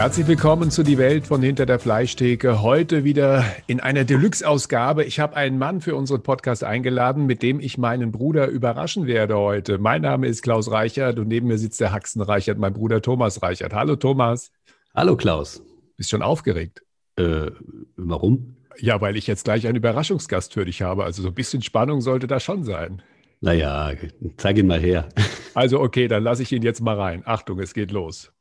Herzlich willkommen zu Die Welt von hinter der Fleischtheke. Heute wieder in einer Deluxe-Ausgabe. Ich habe einen Mann für unseren Podcast eingeladen, mit dem ich meinen Bruder überraschen werde heute. Mein Name ist Klaus Reichert und neben mir sitzt der Haxen Reichert, mein Bruder Thomas Reichert. Hallo Thomas. Hallo Klaus. Bist schon aufgeregt? Äh, warum? Ja, weil ich jetzt gleich einen Überraschungsgast für dich habe. Also so ein bisschen Spannung sollte da schon sein. Naja, zeig ihn mal her. Also okay, dann lasse ich ihn jetzt mal rein. Achtung, es geht los.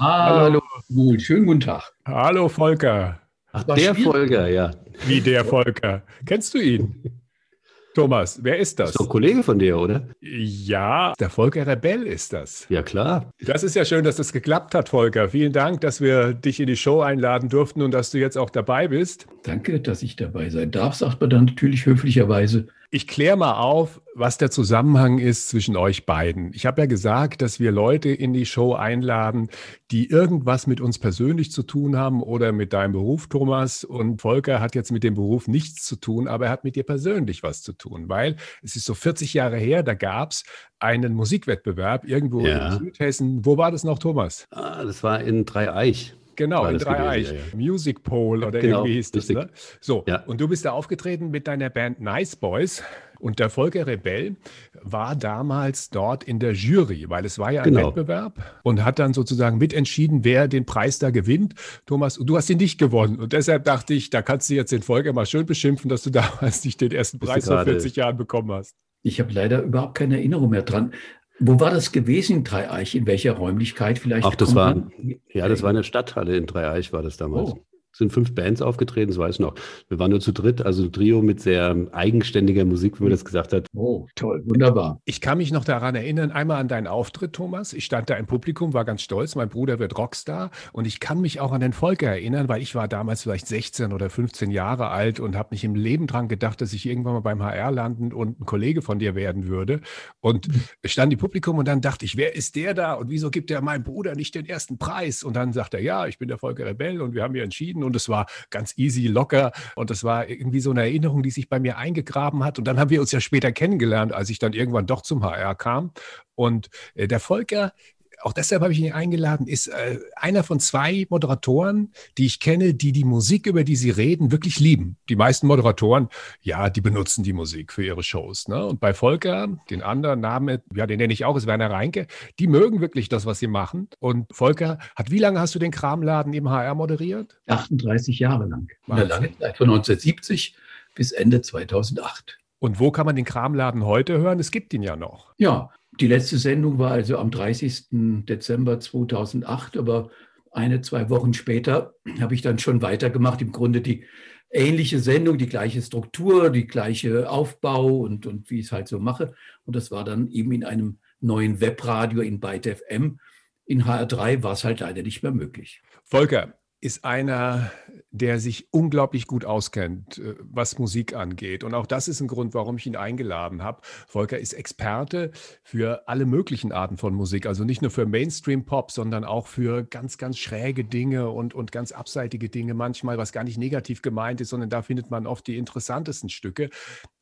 Hallo, Hallo. schönen guten Tag. Hallo Volker. Ach, der Volker, ja. Wie der Volker. Kennst du ihn? Thomas, wer ist das? Das ist doch ein Kollege von dir, oder? Ja, der Volker Rebell ist das. Ja, klar. Das ist ja schön, dass das geklappt hat, Volker. Vielen Dank, dass wir dich in die Show einladen durften und dass du jetzt auch dabei bist. Danke, dass ich dabei sein darf, sagt man dann natürlich höflicherweise. Ich kläre mal auf, was der Zusammenhang ist zwischen euch beiden. Ich habe ja gesagt, dass wir Leute in die Show einladen, die irgendwas mit uns persönlich zu tun haben oder mit deinem Beruf, Thomas. Und Volker hat jetzt mit dem Beruf nichts zu tun, aber er hat mit dir persönlich was zu tun, weil es ist so 40 Jahre her, da gab es einen Musikwettbewerb irgendwo ja. in Südhessen. Wo war das noch, Thomas? Ah, das war in Dreieich. Genau, in Dreieich. Ja, ja. Music Pole oder genau, irgendwie hieß das. Ne? So, ja. und du bist da aufgetreten mit deiner Band Nice Boys. Und der Volker Rebell war damals dort in der Jury, weil es war ja ein genau. Wettbewerb und hat dann sozusagen mitentschieden, wer den Preis da gewinnt. Thomas, du hast ihn nicht gewonnen. Und deshalb dachte ich, da kannst du jetzt den Volker mal schön beschimpfen, dass du damals nicht den ersten Preis vor 40 Jahren bekommen hast. Ich habe leider überhaupt keine Erinnerung mehr dran. Wo war das gewesen in Dreieich? In welcher Räumlichkeit vielleicht? Ach, das war, ja, das war eine Stadthalle in Dreieich, war das damals. Oh sind fünf Bands aufgetreten, das weiß ich noch. Wir waren nur zu dritt, also ein Trio mit sehr eigenständiger Musik, wie man das gesagt hat. Oh, toll, wunderbar. Ich kann mich noch daran erinnern, einmal an deinen Auftritt, Thomas. Ich stand da im Publikum, war ganz stolz, mein Bruder wird Rockstar und ich kann mich auch an den Volker erinnern, weil ich war damals vielleicht 16 oder 15 Jahre alt und habe mich im Leben dran gedacht, dass ich irgendwann mal beim HR landen und ein Kollege von dir werden würde. Und ich stand im Publikum und dann dachte ich, wer ist der da und wieso gibt der meinem Bruder nicht den ersten Preis? Und dann sagt er, ja, ich bin der Volker Rebell und wir haben hier entschieden und es war ganz easy, locker und das war irgendwie so eine Erinnerung, die sich bei mir eingegraben hat. Und dann haben wir uns ja später kennengelernt, als ich dann irgendwann doch zum HR kam. Und äh, der Volker auch deshalb habe ich ihn eingeladen, ist äh, einer von zwei Moderatoren, die ich kenne, die die Musik, über die sie reden, wirklich lieben. Die meisten Moderatoren, ja, die benutzen die Musik für ihre Shows. Ne? Und bei Volker, den anderen Namen, ja, den nenne ich auch, ist Werner Reinke, die mögen wirklich das, was sie machen. Und Volker, hat wie lange hast du den Kramladen im HR moderiert? 38 Jahre lang. In der langen Zeit von 1970 bis Ende 2008. Und wo kann man den Kramladen heute hören? Es gibt ihn ja noch. Ja, die letzte Sendung war also am 30. Dezember 2008, aber eine, zwei Wochen später habe ich dann schon weitergemacht. Im Grunde die ähnliche Sendung, die gleiche Struktur, die gleiche Aufbau und, und wie ich es halt so mache. Und das war dann eben in einem neuen Webradio in Byte FM. In HR3 war es halt leider nicht mehr möglich. Volker, ist einer, der sich unglaublich gut auskennt, äh, was Musik angeht. Und auch das ist ein Grund, warum ich ihn eingeladen habe. Volker ist Experte für alle möglichen Arten von Musik, also nicht nur für Mainstream-Pop, sondern auch für ganz, ganz schräge Dinge und, und ganz abseitige Dinge manchmal, was gar nicht negativ gemeint ist, sondern da findet man oft die interessantesten Stücke.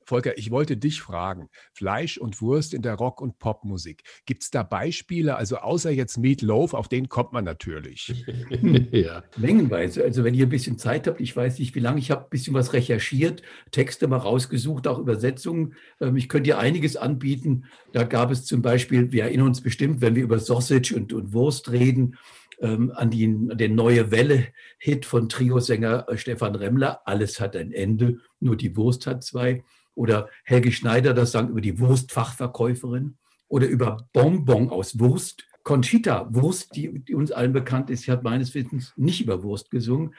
Volker, ich wollte dich fragen, Fleisch und Wurst in der Rock- und Popmusik. Gibt es da Beispiele, also außer jetzt Meat Loaf, auf den kommt man natürlich. ja. Mengenweise. Also wenn ihr ein bisschen Zeit habt, ich weiß nicht wie lange, ich habe ein bisschen was recherchiert, Texte mal rausgesucht, auch Übersetzungen. Ähm, ich könnte dir einiges anbieten. Da gab es zum Beispiel, wir erinnern uns bestimmt, wenn wir über Sausage und, und Wurst reden, ähm, an, die, an den Neue Welle-Hit von Trio-Sänger äh, Stefan Remmler. Alles hat ein Ende, nur die Wurst hat zwei. Oder Helge Schneider, das sang über die Wurstfachverkäuferin. Oder über Bonbon aus Wurst. Conchita Wurst, die, die, uns allen bekannt ist, hat meines Wissens nicht über Wurst gesungen.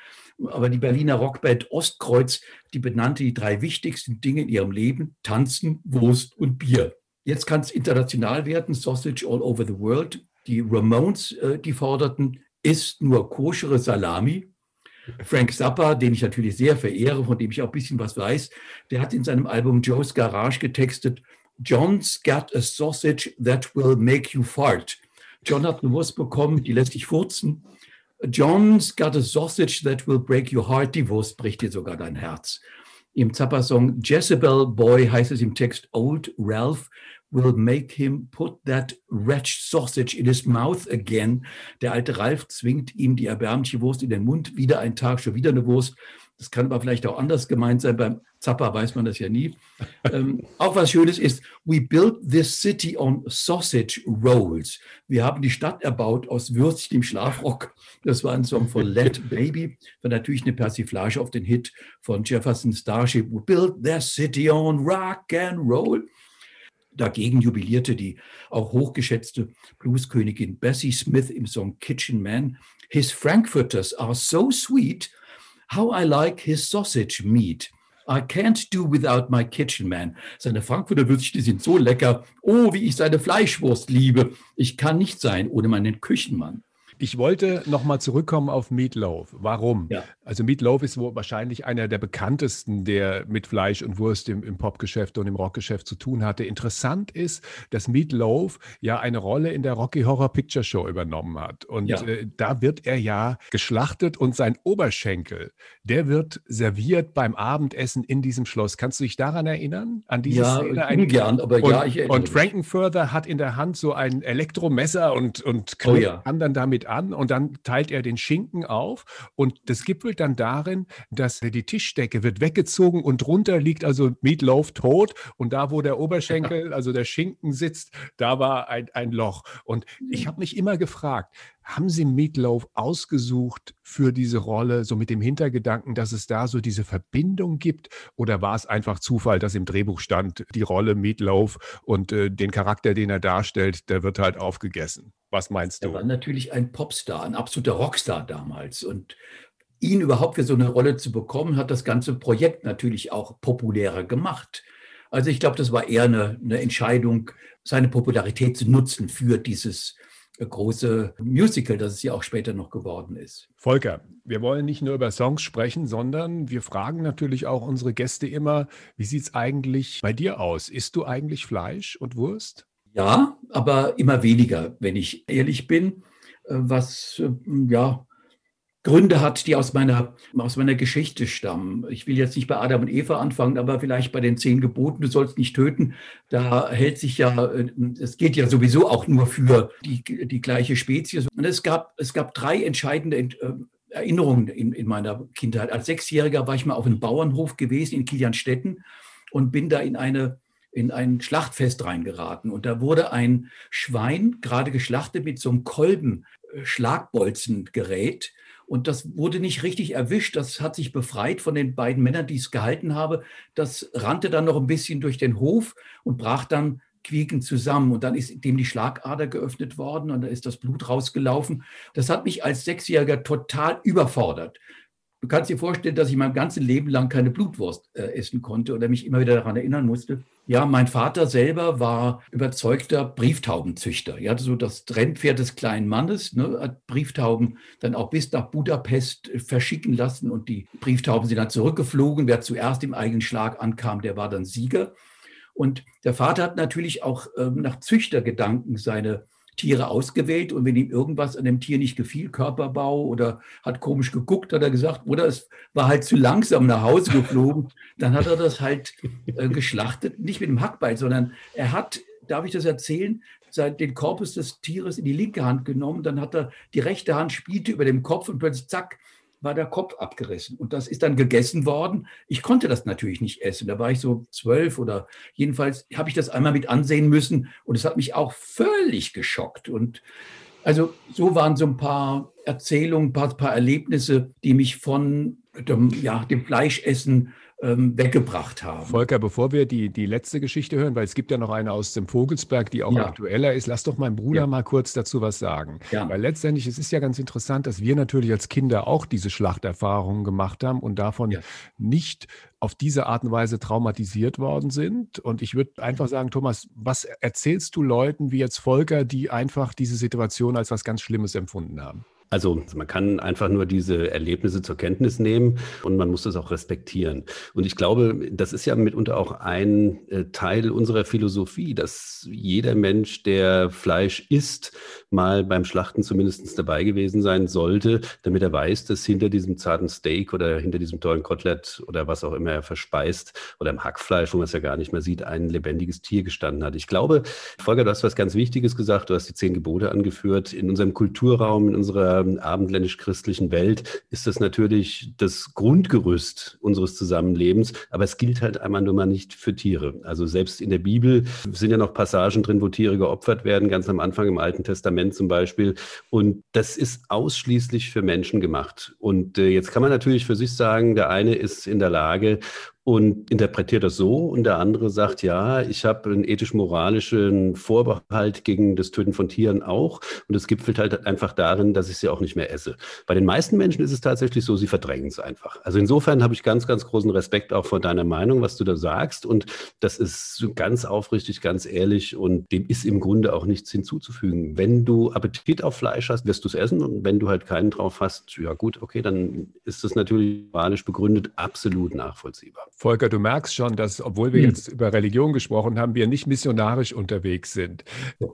Aber die Berliner Rockband Ostkreuz, die benannte die drei wichtigsten Dinge in ihrem Leben: Tanzen, Wurst und Bier. Jetzt kann es international werden, Sausage all over the world. Die Ramones, äh, die forderten, ist nur koschere Salami. Frank Zappa, den ich natürlich sehr verehre, von dem ich auch ein bisschen was weiß, der hat in seinem Album Joe's Garage getextet, John's got a sausage that will make you fart. John hat eine Wurst bekommen, die lässt dich furzen. John's got a sausage that will break your heart. Die Wurst bricht dir sogar dein Herz. Im Zappa-Song Jezebel Boy heißt es im Text Old Ralph will make him put that wretched sausage in his mouth again. Der alte Ralf zwingt ihm die erbärmliche Wurst in den Mund. Wieder ein Tag, schon wieder eine Wurst. Das kann aber vielleicht auch anders gemeint sein. Beim Zappa weiß man das ja nie. ähm, auch was Schönes ist, we built this city on sausage rolls. Wir haben die Stadt erbaut aus Würstchen im Schlafrock. Das war ein Song von Let Baby. War natürlich eine Persiflage auf den Hit von Jefferson Starship. We built this city on rock and roll. Dagegen jubilierte die auch hochgeschätzte Blueskönigin Bessie Smith im Song Kitchen Man. His Frankfurters are so sweet, how I like his sausage meat. I can't do without my kitchen man. Seine Frankfurter Würstchen sind so lecker. Oh, wie ich seine Fleischwurst liebe. Ich kann nicht sein ohne meinen Küchenmann. Ich wollte nochmal zurückkommen auf Meatloaf. Warum? Ja. Also Meatloaf ist wohl wahrscheinlich einer der bekanntesten, der mit Fleisch und Wurst im, im Popgeschäft und im Rockgeschäft zu tun hatte. Interessant ist, dass Meatloaf ja eine Rolle in der Rocky Horror Picture Show übernommen hat. Und ja. äh, da wird er ja geschlachtet und sein Oberschenkel, der wird serviert beim Abendessen in diesem Schloss. Kannst du dich daran erinnern? An diese ja, Szene? Ein, gern, aber und, ja, ich erinnere Und Frankenfurter hat in der Hand so ein Elektromesser und, und knüpft oh, ja. anderen damit an und dann teilt er den Schinken auf und das gipfelt dann darin, dass die Tischdecke wird weggezogen und drunter liegt also Meatloaf tot und da, wo der Oberschenkel, also der Schinken sitzt, da war ein, ein Loch. Und ich habe mich immer gefragt, haben Sie Meatloaf ausgesucht für diese Rolle, so mit dem Hintergedanken, dass es da so diese Verbindung gibt? Oder war es einfach Zufall, dass im Drehbuch stand, die Rolle Meatloaf und äh, den Charakter, den er darstellt, der wird halt aufgegessen? Was meinst du? Er war natürlich ein Popstar, ein absoluter Rockstar damals. Und ihn überhaupt für so eine Rolle zu bekommen, hat das ganze Projekt natürlich auch populärer gemacht. Also ich glaube, das war eher eine, eine Entscheidung, seine Popularität zu nutzen für dieses große Musical, das es ja auch später noch geworden ist. Volker, wir wollen nicht nur über Songs sprechen, sondern wir fragen natürlich auch unsere Gäste immer, wie sieht es eigentlich bei dir aus? Isst du eigentlich Fleisch und Wurst? Ja, aber immer weniger, wenn ich ehrlich bin. Äh, was äh, ja Gründe hat, die aus meiner, aus meiner Geschichte stammen. Ich will jetzt nicht bei Adam und Eva anfangen, aber vielleicht bei den zehn Geboten, du sollst nicht töten. Da hält sich ja, äh, es geht ja sowieso auch nur für die, die gleiche Spezies. Und es gab, es gab drei entscheidende äh, Erinnerungen in, in meiner Kindheit. Als Sechsjähriger war ich mal auf einem Bauernhof gewesen in Kilianstetten und bin da in eine in ein Schlachtfest reingeraten. Und da wurde ein Schwein gerade geschlachtet mit so einem Kolben, äh. Und das wurde nicht richtig erwischt. Das hat sich befreit von den beiden Männern, die es gehalten habe. Das rannte dann noch ein bisschen durch den Hof und brach dann quiekend zusammen. Und dann ist dem die Schlagader geöffnet worden und da ist das Blut rausgelaufen. Das hat mich als Sechsjähriger total überfordert. Du kannst dir vorstellen, dass ich mein ganzes Leben lang keine Blutwurst äh, essen konnte oder mich immer wieder daran erinnern musste. Ja, mein Vater selber war überzeugter Brieftaubenzüchter. Er hatte so das Rennpferd des kleinen Mannes, ne, hat Brieftauben dann auch bis nach Budapest äh, verschicken lassen und die Brieftauben sind dann zurückgeflogen. Wer zuerst im eigenen Schlag ankam, der war dann Sieger. Und der Vater hat natürlich auch ähm, nach Züchtergedanken seine Tiere ausgewählt und wenn ihm irgendwas an dem Tier nicht gefiel, Körperbau oder hat komisch geguckt, hat er gesagt, oder es war halt zu langsam nach Hause geflogen, dann hat er das halt äh, geschlachtet, nicht mit dem Hackbeil, sondern er hat, darf ich das erzählen, den Korpus des Tieres in die linke Hand genommen, dann hat er die rechte Hand spielte über dem Kopf und plötzlich zack, war der Kopf abgerissen. Und das ist dann gegessen worden. Ich konnte das natürlich nicht essen. Da war ich so zwölf oder jedenfalls habe ich das einmal mit ansehen müssen und es hat mich auch völlig geschockt. Und also so waren so ein paar Erzählungen, ein paar, paar Erlebnisse, die mich von dem, ja, dem Fleischessen ähm, weggebracht haben. Volker, bevor wir die, die letzte Geschichte hören, weil es gibt ja noch eine aus dem Vogelsberg, die auch ja. aktueller ist, lass doch mein Bruder ja. mal kurz dazu was sagen. Ja. Weil letztendlich, es ist ja ganz interessant, dass wir natürlich als Kinder auch diese Schlachterfahrungen gemacht haben und davon nicht auf diese Art und Weise traumatisiert worden sind. Und ich würde einfach sagen, Thomas, was erzählst du Leuten wie jetzt Volker, die einfach diese Situation als was ganz Schlimmes empfunden haben? Also man kann einfach nur diese Erlebnisse zur Kenntnis nehmen und man muss das auch respektieren. Und ich glaube, das ist ja mitunter auch ein äh, Teil unserer Philosophie, dass jeder Mensch, der Fleisch isst, mal beim Schlachten zumindest dabei gewesen sein sollte, damit er weiß, dass hinter diesem zarten Steak oder hinter diesem tollen Kotelett oder was auch immer er verspeist oder im Hackfleisch, wo man es ja gar nicht mehr sieht, ein lebendiges Tier gestanden hat. Ich glaube, Volker, du hast was ganz Wichtiges gesagt, du hast die zehn Gebote angeführt. In unserem Kulturraum, in unserer abendländisch-christlichen Welt ist das natürlich das Grundgerüst unseres Zusammenlebens, aber es gilt halt einmal nur mal nicht für Tiere. Also selbst in der Bibel sind ja noch Passagen drin, wo Tiere geopfert werden, ganz am Anfang im Alten Testament zum Beispiel. Und das ist ausschließlich für Menschen gemacht. Und äh, jetzt kann man natürlich für sich sagen, der eine ist in der Lage, und interpretiert das so und der andere sagt, ja, ich habe einen ethisch-moralischen Vorbehalt gegen das Töten von Tieren auch und es gipfelt halt einfach darin, dass ich sie auch nicht mehr esse. Bei den meisten Menschen ist es tatsächlich so, sie verdrängen es einfach. Also insofern habe ich ganz, ganz großen Respekt auch vor deiner Meinung, was du da sagst und das ist ganz aufrichtig, ganz ehrlich und dem ist im Grunde auch nichts hinzuzufügen. Wenn du Appetit auf Fleisch hast, wirst du es essen und wenn du halt keinen drauf hast, ja gut, okay, dann ist das natürlich moralisch begründet absolut nachvollziehbar. Volker, du merkst schon, dass, obwohl wir hm. jetzt über Religion gesprochen haben, wir nicht missionarisch unterwegs sind.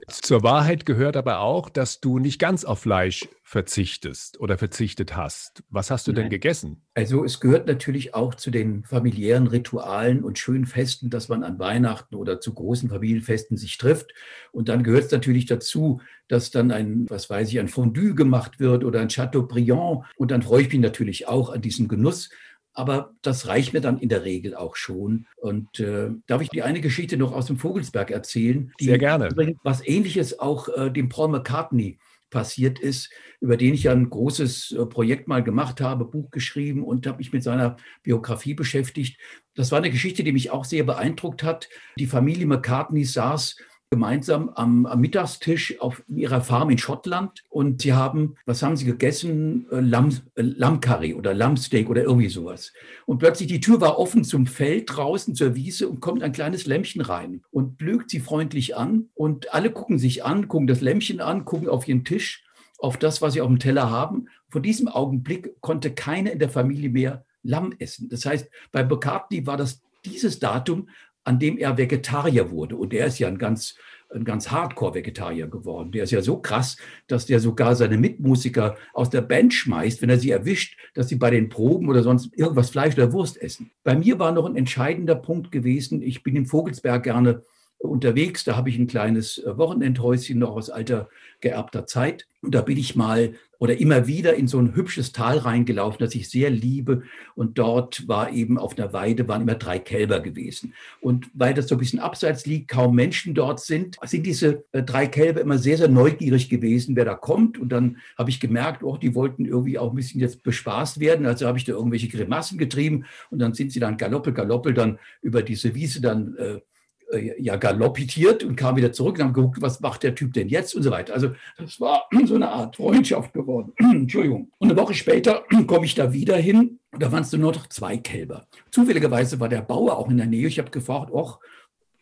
Zur Wahrheit gehört aber auch, dass du nicht ganz auf Fleisch verzichtest oder verzichtet hast. Was hast du denn gegessen? Also es gehört natürlich auch zu den familiären Ritualen und schönen Festen, dass man an Weihnachten oder zu großen Familienfesten sich trifft. Und dann gehört es natürlich dazu, dass dann ein, was weiß ich, ein Fondue gemacht wird oder ein Chateaubriand. Und dann freue ich mich natürlich auch an diesem Genuss aber das reicht mir dann in der Regel auch schon. Und äh, darf ich die eine Geschichte noch aus dem Vogelsberg erzählen? Sehr gerne. Was ähnliches auch äh, dem Paul McCartney passiert ist, über den ich ja ein großes äh, Projekt mal gemacht habe, Buch geschrieben und habe mich mit seiner Biografie beschäftigt. Das war eine Geschichte, die mich auch sehr beeindruckt hat. Die Familie McCartney saß gemeinsam am, am, Mittagstisch auf ihrer Farm in Schottland und sie haben, was haben sie gegessen? Äh, Lamm, äh, Lammcurry oder Lammsteak oder irgendwie sowas. Und plötzlich die Tür war offen zum Feld draußen zur Wiese und kommt ein kleines Lämmchen rein und blügt sie freundlich an und alle gucken sich an, gucken das Lämmchen an, gucken auf ihren Tisch, auf das, was sie auf dem Teller haben. Von diesem Augenblick konnte keiner in der Familie mehr Lamm essen. Das heißt, bei McCartney war das dieses Datum, an dem er Vegetarier wurde. Und er ist ja ein ganz, ein ganz Hardcore-Vegetarier geworden. Der ist ja so krass, dass der sogar seine Mitmusiker aus der Band schmeißt, wenn er sie erwischt, dass sie bei den Proben oder sonst irgendwas Fleisch oder Wurst essen. Bei mir war noch ein entscheidender Punkt gewesen. Ich bin im Vogelsberg gerne unterwegs. Da habe ich ein kleines äh, Wochenendhäuschen noch aus alter geerbter Zeit. Und da bin ich mal oder immer wieder in so ein hübsches Tal reingelaufen, das ich sehr liebe. Und dort war eben auf einer Weide, waren immer drei Kälber gewesen. Und weil das so ein bisschen abseits liegt, kaum Menschen dort sind, sind diese äh, drei Kälber immer sehr, sehr neugierig gewesen, wer da kommt. Und dann habe ich gemerkt, oh, die wollten irgendwie auch ein bisschen jetzt bespaßt werden. Also habe ich da irgendwelche Grimassen getrieben. Und dann sind sie dann galoppel, galoppel dann über diese Wiese dann äh, ja galoppiert und kam wieder zurück und haben geguckt, was macht der Typ denn jetzt und so weiter. Also das war so eine Art Freundschaft geworden. Entschuldigung. Und eine Woche später komme ich da wieder hin und da waren es nur noch zwei Kälber. Zufälligerweise war der Bauer auch in der Nähe. Ich habe gefragt, ach,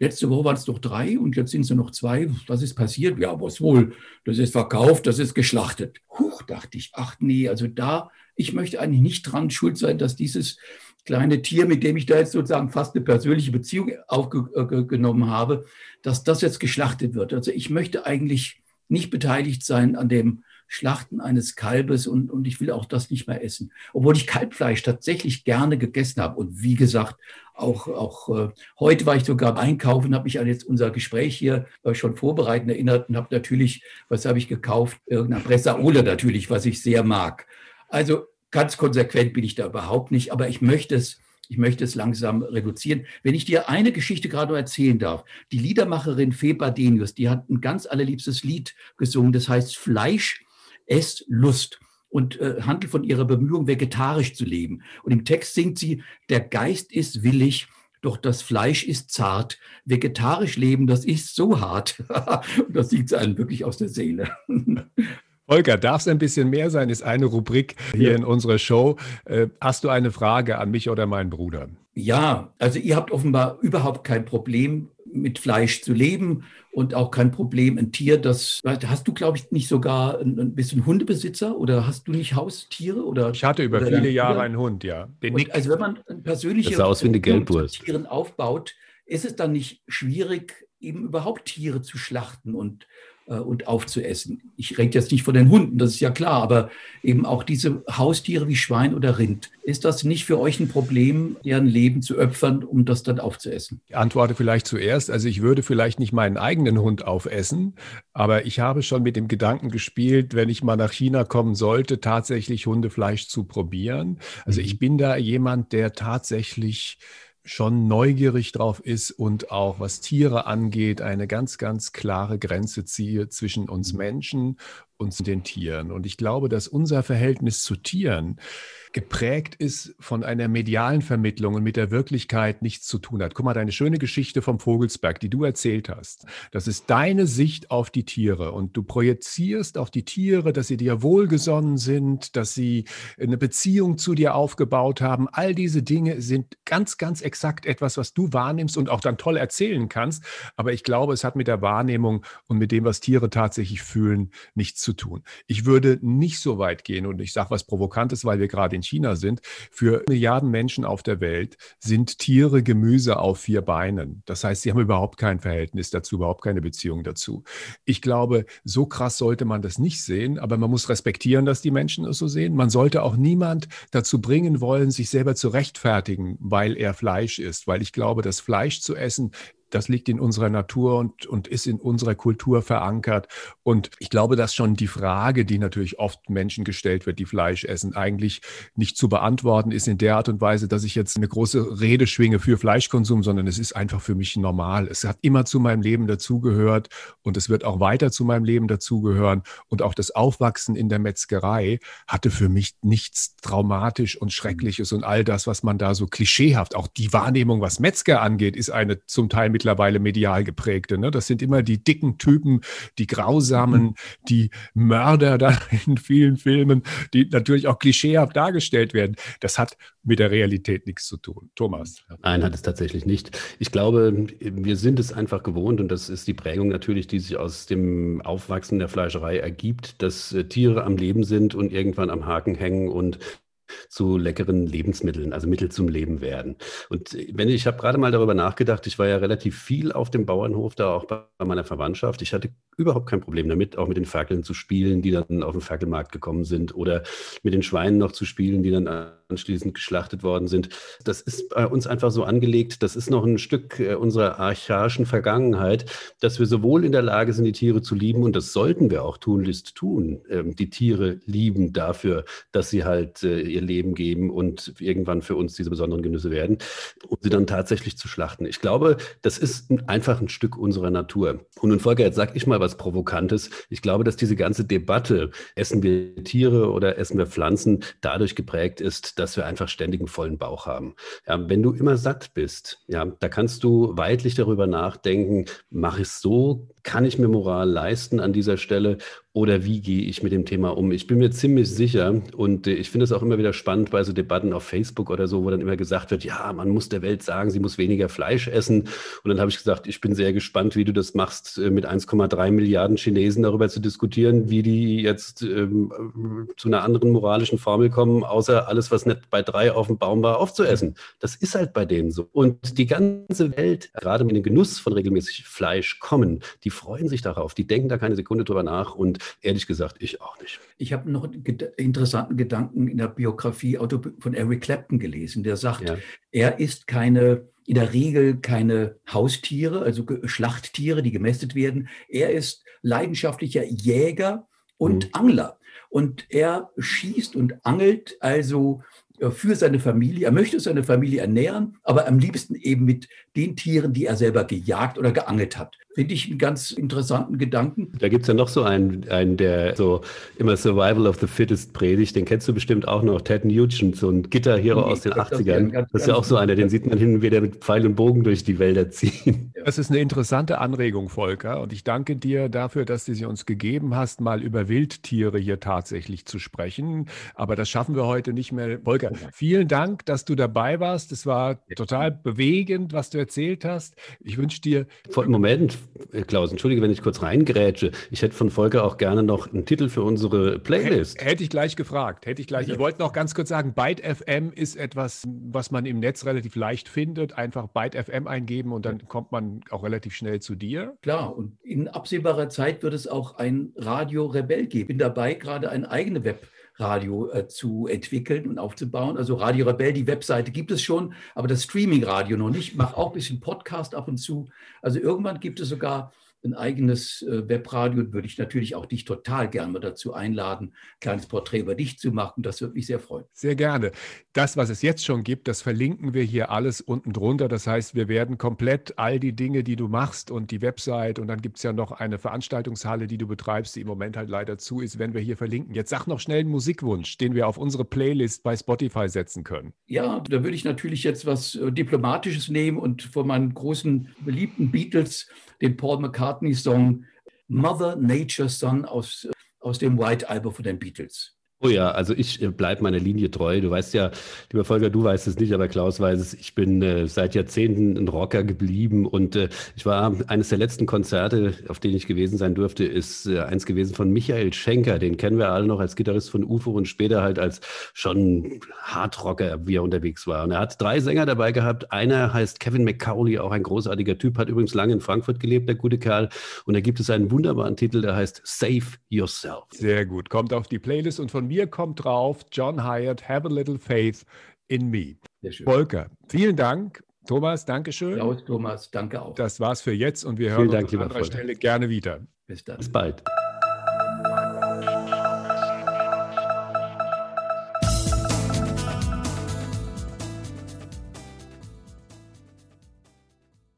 Letzte Woche waren es noch drei und jetzt sind es nur noch zwei. Was ist passiert? Ja, was wohl? Das ist verkauft, das ist geschlachtet. Huch, dachte ich. Ach nee, also da, ich möchte eigentlich nicht dran schuld sein, dass dieses kleine Tier, mit dem ich da jetzt sozusagen fast eine persönliche Beziehung aufgenommen habe, dass das jetzt geschlachtet wird. Also ich möchte eigentlich nicht beteiligt sein an dem Schlachten eines Kalbes und, und ich will auch das nicht mehr essen. Obwohl ich Kalbfleisch tatsächlich gerne gegessen habe. Und wie gesagt, auch, auch äh, heute war ich sogar einkaufen, habe mich an jetzt unser Gespräch hier äh, schon vorbereiten erinnert und habe natürlich, was habe ich gekauft? Irgendein Bressaola natürlich, was ich sehr mag. Also Ganz konsequent bin ich da überhaupt nicht, aber ich möchte es, ich möchte es langsam reduzieren. Wenn ich dir eine Geschichte gerade erzählen darf, die Liedermacherin Fee Badenius, die hat ein ganz allerliebstes Lied gesungen, das heißt Fleisch, Ess, Lust und äh, handelt von ihrer Bemühung, vegetarisch zu leben. Und im Text singt sie, der Geist ist willig, doch das Fleisch ist zart. Vegetarisch leben, das ist so hart. und das sie einem wirklich aus der Seele. Holger, darf es ein bisschen mehr sein, ist eine Rubrik hier ja. in unserer Show. Äh, hast du eine Frage an mich oder meinen Bruder? Ja, also ihr habt offenbar überhaupt kein Problem mit Fleisch zu leben und auch kein Problem. Ein Tier, das hast du, glaube ich, nicht sogar ein, ein, bisschen Hundebesitzer oder hast du nicht Haustiere? Oder, ich hatte über viele Jahre einen Hund, ja. also wenn man persönliche das aus wie eine Geldwurst. Tieren aufbaut, ist es dann nicht schwierig, eben überhaupt Tiere zu schlachten und äh, und aufzuessen. Ich rede jetzt nicht von den Hunden, das ist ja klar, aber eben auch diese Haustiere wie Schwein oder Rind. Ist das nicht für euch ein Problem, deren Leben zu opfern, um das dann aufzuessen? Ich antworte vielleicht zuerst. Also ich würde vielleicht nicht meinen eigenen Hund aufessen, aber ich habe schon mit dem Gedanken gespielt, wenn ich mal nach China kommen sollte, tatsächlich Hundefleisch zu probieren. Also mhm. ich bin da jemand, der tatsächlich schon neugierig drauf ist und auch was Tiere angeht, eine ganz, ganz klare Grenze ziehe zwischen uns mhm. Menschen und den Tieren. Und ich glaube, dass unser Verhältnis zu Tieren geprägt ist von einer medialen Vermittlung und mit der Wirklichkeit nichts zu tun hat. Guck mal, deine schöne Geschichte vom Vogelsberg, die du erzählt hast, das ist deine Sicht auf die Tiere und du projizierst auf die Tiere, dass sie dir wohlgesonnen sind, dass sie eine Beziehung zu dir aufgebaut haben. All diese Dinge sind ganz, ganz exakt etwas, was du wahrnimmst und auch dann toll erzählen kannst. Aber ich glaube, es hat mit der Wahrnehmung und mit dem, was Tiere tatsächlich fühlen, nichts zu tun. Ich würde nicht so weit gehen und ich sage was Provokantes, weil wir gerade in China sind. Für Milliarden Menschen auf der Welt sind Tiere Gemüse auf vier Beinen. Das heißt, sie haben überhaupt kein Verhältnis dazu, überhaupt keine Beziehung dazu. Ich glaube, so krass sollte man das nicht sehen, aber man muss respektieren, dass die Menschen es so sehen. Man sollte auch niemand dazu bringen wollen, sich selber zu rechtfertigen, weil er Fleisch isst, weil ich glaube, dass Fleisch zu essen das liegt in unserer Natur und, und ist in unserer Kultur verankert. Und ich glaube, dass schon die Frage, die natürlich oft Menschen gestellt wird, die Fleisch essen, eigentlich nicht zu beantworten ist in der Art und Weise, dass ich jetzt eine große Rede schwinge für Fleischkonsum, sondern es ist einfach für mich normal. Es hat immer zu meinem Leben dazugehört und es wird auch weiter zu meinem Leben dazugehören. Und auch das Aufwachsen in der Metzgerei hatte für mich nichts traumatisch und Schreckliches und all das, was man da so klischeehaft, auch die Wahrnehmung, was Metzger angeht, ist eine zum Teil mit mittlerweile medial geprägte. Ne? Das sind immer die dicken Typen, die grausamen, mhm. die Mörder da in vielen Filmen, die natürlich auch klischeehaft dargestellt werden. Das hat mit der Realität nichts zu tun. Thomas. Nein, hat es tatsächlich nicht. Ich glaube, wir sind es einfach gewohnt und das ist die Prägung natürlich, die sich aus dem Aufwachsen der Fleischerei ergibt, dass äh, Tiere am Leben sind und irgendwann am Haken hängen und zu leckeren Lebensmitteln, also Mittel zum Leben werden. Und wenn ich, ich habe gerade mal darüber nachgedacht, ich war ja relativ viel auf dem Bauernhof, da auch bei meiner Verwandtschaft. Ich hatte überhaupt kein Problem damit, auch mit den Ferkeln zu spielen, die dann auf den Ferkelmarkt gekommen sind oder mit den Schweinen noch zu spielen, die dann anschließend geschlachtet worden sind. Das ist bei uns einfach so angelegt, das ist noch ein Stück äh, unserer archaischen Vergangenheit, dass wir sowohl in der Lage sind, die Tiere zu lieben, und das sollten wir auch tunlichst tun, ähm, die Tiere lieben dafür, dass sie halt äh, ihr Leben geben und irgendwann für uns diese besonderen Genüsse werden, um sie dann tatsächlich zu schlachten. Ich glaube, das ist einfach ein Stück unserer Natur. Und nun, Volker, jetzt sag ich mal was Provokantes. Ich glaube, dass diese ganze Debatte, essen wir Tiere oder essen wir Pflanzen, dadurch geprägt ist, dass wir einfach ständig einen vollen Bauch haben. Ja, wenn du immer satt bist, ja, da kannst du weitlich darüber nachdenken, mache ich es so, kann ich mir Moral leisten an dieser Stelle oder wie gehe ich mit dem Thema um? Ich bin mir ziemlich sicher und äh, ich finde es auch immer wieder spannend bei so Debatten auf Facebook oder so, wo dann immer gesagt wird, ja, man muss der Welt sagen, sie muss weniger Fleisch essen. Und dann habe ich gesagt, ich bin sehr gespannt, wie du das machst, äh, mit 1,3 Milliarden Chinesen darüber zu diskutieren, wie die jetzt ähm, zu einer anderen moralischen Formel kommen, außer alles, was nicht bei drei auf dem Baum war, aufzuessen. Das ist halt bei denen so. Und die ganze Welt, gerade mit dem Genuss von regelmäßig Fleisch kommen, die freuen sich darauf, die denken da keine Sekunde drüber nach und ehrlich gesagt, ich auch nicht. Ich habe noch einen interessanten Gedanken in der Biografie von Eric Clapton gelesen, der sagt, ja. er ist keine in der Regel keine Haustiere, also Schlachttiere, die gemästet werden. Er ist leidenschaftlicher Jäger und mhm. Angler. Und er schießt und angelt also äh, für seine Familie. Er möchte seine Familie ernähren, aber am liebsten eben mit den Tieren, die er selber gejagt oder geangelt hat. Finde ich einen ganz interessanten Gedanken. Da gibt es ja noch so einen, einen, der so immer Survival of the Fittest predigt. Den kennst du bestimmt auch noch. Ted Nugent, so ein Gitterhero aus den 80ern. Das, das ist ja auch so einer, den sieht man hin und wieder mit Pfeil und Bogen durch die Wälder ziehen. Das ist eine interessante Anregung, Volker. Und ich danke dir dafür, dass du sie uns gegeben hast, mal über Wildtiere hier tatsächlich zu sprechen. Aber das schaffen wir heute nicht mehr. Volker, vielen Dank, dass du dabei warst. Es war total bewegend, was du erzählt hast. Ich wünsche dir. Moment, Klaus, entschuldige, wenn ich kurz reingrätsche. Ich hätte von Volker auch gerne noch einen Titel für unsere Playlist. Hätte ich gleich gefragt. Hätte ich gleich. Ich wollte noch ganz kurz sagen, Byte FM ist etwas, was man im Netz relativ leicht findet. Einfach Byte FM eingeben und dann kommt man auch relativ schnell zu dir. Klar, und in absehbarer Zeit wird es auch ein Radio Rebell geben. Ich bin dabei, gerade eine eigene Web Radio äh, zu entwickeln und aufzubauen. Also Radio Rebell, die Webseite gibt es schon, aber das Streaming-Radio noch nicht. Ich mache auch ein bisschen Podcast ab und zu. Also irgendwann gibt es sogar ein eigenes äh, Webradio würde ich natürlich auch dich total gerne dazu einladen, ein kleines Porträt über dich zu machen. Das würde mich sehr freuen. Sehr gerne. Das, was es jetzt schon gibt, das verlinken wir hier alles unten drunter. Das heißt, wir werden komplett all die Dinge, die du machst und die Website und dann gibt es ja noch eine Veranstaltungshalle, die du betreibst, die im Moment halt leider zu ist, wenn wir hier verlinken. Jetzt sag noch schnell einen Musikwunsch, den wir auf unsere Playlist bei Spotify setzen können. Ja, da würde ich natürlich jetzt was äh, Diplomatisches nehmen und von meinen großen beliebten Beatles den Paul McCartney-Song Mother Nature Son aus, aus dem White Album von den Beatles. Oh ja, also ich äh, bleibe meiner Linie treu. Du weißt ja, lieber Volker, du weißt es nicht, aber Klaus weiß es. Ich bin äh, seit Jahrzehnten ein Rocker geblieben und äh, ich war eines der letzten Konzerte, auf denen ich gewesen sein durfte, ist äh, eins gewesen von Michael Schenker. Den kennen wir alle noch als Gitarrist von UFO und später halt als schon Hardrocker, wie er unterwegs war. Und er hat drei Sänger dabei gehabt. Einer heißt Kevin McCauley, auch ein großartiger Typ, hat übrigens lange in Frankfurt gelebt, der gute Kerl. Und da gibt es einen wunderbaren Titel, der heißt Save Yourself. Sehr gut, kommt auf die Playlist und von mir mir kommt drauf John Hyatt, Have a Little Faith in Me. Volker, vielen Dank. Thomas, danke schön. Klaus, Thomas, danke auch. Das war's für jetzt und wir hören vielen uns Dank, an anderer Stelle gerne wieder. Bis dann. Bis bald.